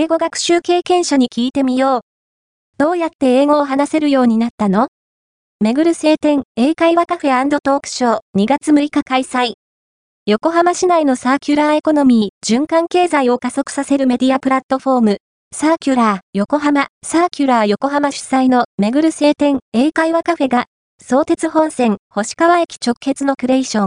英語学習経験者に聞いてみよう。どうやって英語を話せるようになったの？めぐる星天英会話カフェトークショー2月6日開催。横浜市内のサーキュラーエコノミー循環経済を加速させるメディアプラットフォームサーキュラー横浜サーキュラー横浜主催のめぐる星天英会話カフェが相鉄本線星川駅直結のクレーション